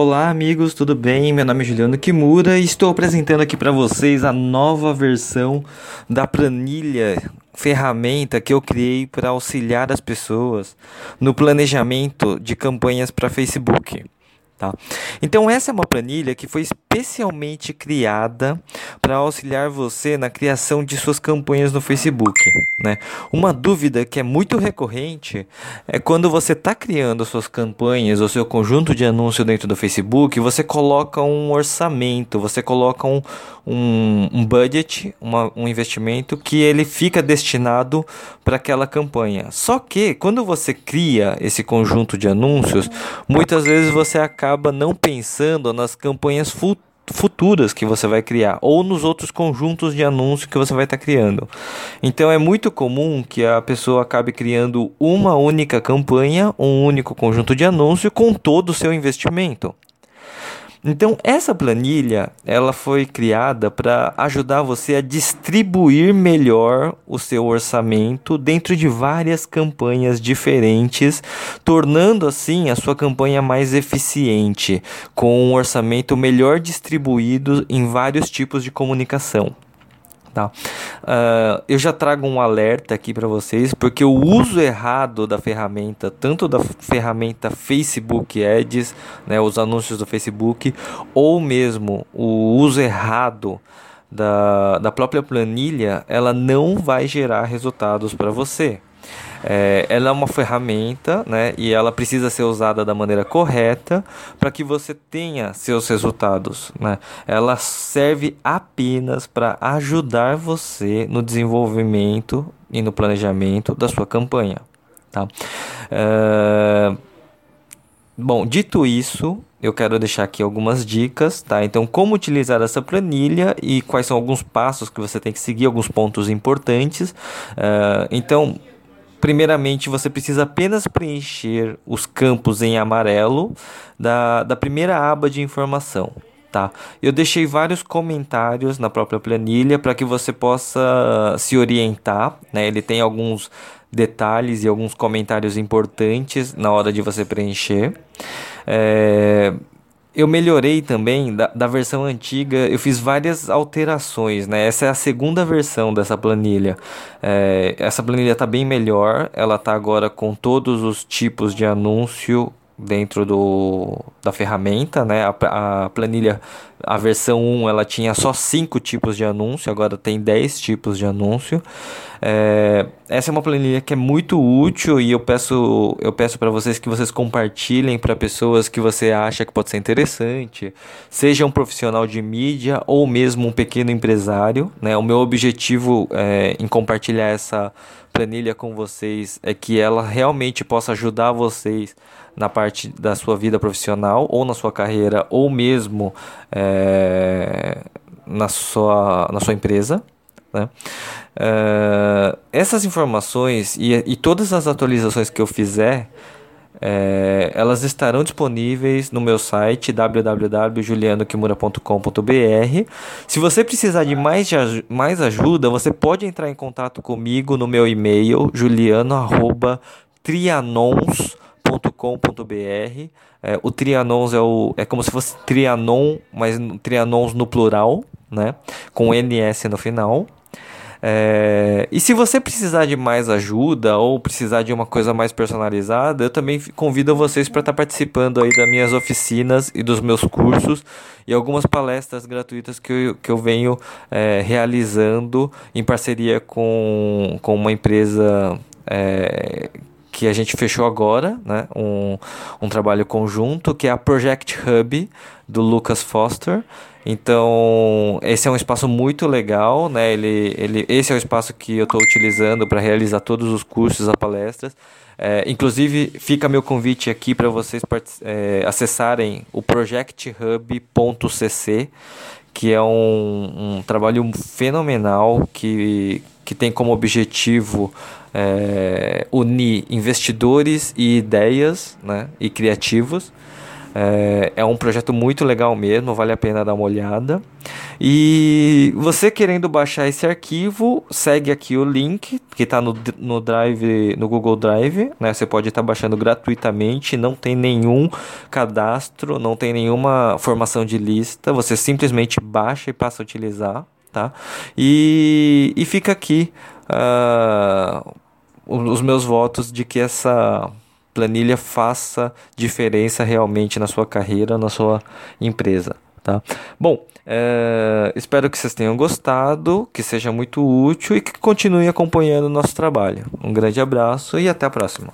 Olá, amigos, tudo bem? Meu nome é Juliano Kimura e estou apresentando aqui para vocês a nova versão da planilha ferramenta que eu criei para auxiliar as pessoas no planejamento de campanhas para Facebook. Tá? Então, essa é uma planilha que foi especialmente criada para auxiliar você na criação de suas campanhas no Facebook. Né? Uma dúvida que é muito recorrente é quando você está criando suas campanhas ou seu conjunto de anúncio dentro do Facebook, você coloca um orçamento, você coloca um, um, um budget, uma, um investimento que ele fica destinado para aquela campanha. Só que quando você cria esse conjunto de anúncios, muitas vezes você acaba não pensando nas campanhas futuras que você vai criar ou nos outros conjuntos de anúncios que você vai estar tá criando. Então é muito comum que a pessoa acabe criando uma única campanha, um único conjunto de anúncio com todo o seu investimento. Então, essa planilha, ela foi criada para ajudar você a distribuir melhor o seu orçamento dentro de várias campanhas diferentes, tornando assim a sua campanha mais eficiente, com um orçamento melhor distribuído em vários tipos de comunicação. Tá? Uh, eu já trago um alerta aqui para vocês, porque o uso errado da ferramenta, tanto da ferramenta Facebook Ads, né, os anúncios do Facebook, ou mesmo o uso errado da, da própria planilha, ela não vai gerar resultados para você. É, ela é uma ferramenta, né? E ela precisa ser usada da maneira correta para que você tenha seus resultados, né? Ela serve apenas para ajudar você no desenvolvimento e no planejamento da sua campanha, tá? É... Bom, dito isso, eu quero deixar aqui algumas dicas, tá? Então, como utilizar essa planilha e quais são alguns passos que você tem que seguir, alguns pontos importantes. Uh, então, Primeiramente, você precisa apenas preencher os campos em amarelo da, da primeira aba de informação. Tá? Eu deixei vários comentários na própria planilha para que você possa se orientar. Né? Ele tem alguns detalhes e alguns comentários importantes na hora de você preencher. É, eu melhorei também da, da versão antiga, eu fiz várias alterações, né? Essa é a segunda versão dessa planilha. É, essa planilha está bem melhor, ela está agora com todos os tipos de anúncio dentro do, da ferramenta, né? A, a, planilha, a versão 1, ela tinha só 5 tipos de anúncio, agora tem 10 tipos de anúncio. É, essa é uma planilha que é muito útil e eu peço, eu peço para vocês que vocês compartilhem para pessoas que você acha que pode ser interessante, seja um profissional de mídia ou mesmo um pequeno empresário. Né? O meu objetivo é, em compartilhar essa planilha com vocês é que ela realmente possa ajudar vocês na parte da sua vida profissional ou na sua carreira ou mesmo é, na, sua, na sua empresa. Né? Uh, essas informações e, e todas as atualizações que eu fizer é, elas estarão disponíveis no meu site www.julianokimura.com.br. Se você precisar de mais, mais ajuda, você pode entrar em contato comigo no meu e-mail juliano@trianons.com.br. É, o Trianons é, o, é como se fosse Trianon, mas Trianons no plural, né? Com NS no final. É, e se você precisar de mais ajuda ou precisar de uma coisa mais personalizada, eu também convido vocês para estar tá participando aí das minhas oficinas e dos meus cursos e algumas palestras gratuitas que eu, que eu venho é, realizando em parceria com, com uma empresa é, que a gente fechou agora, né? Um, um trabalho conjunto que é a Project Hub do Lucas Foster. Então, esse é um espaço muito legal, né? Ele, ele, esse é o espaço que eu estou utilizando para realizar todos os cursos, as palestras. É, inclusive, fica meu convite aqui para vocês é, acessarem o projecthub.cc, que é um, um trabalho fenomenal que, que tem como objetivo é, unir investidores e ideias né, e criativos É, é um projeto muito legal mesmo, vale a pena dar uma olhada. E você querendo baixar esse arquivo, segue aqui o link que está no, no Drive, no Google Drive, né? Você pode estar tá baixando gratuitamente, não tem nenhum cadastro, não tem nenhuma formação de lista, você simplesmente baixa e passa a utilizar, tá? E, e fica aqui uh, os meus votos de que essa planilha faça diferença realmente na sua carreira, na sua empresa. Tá? Bom, é, espero que vocês tenham gostado, que seja muito útil e que continuem acompanhando o nosso trabalho. Um grande abraço e até a próxima.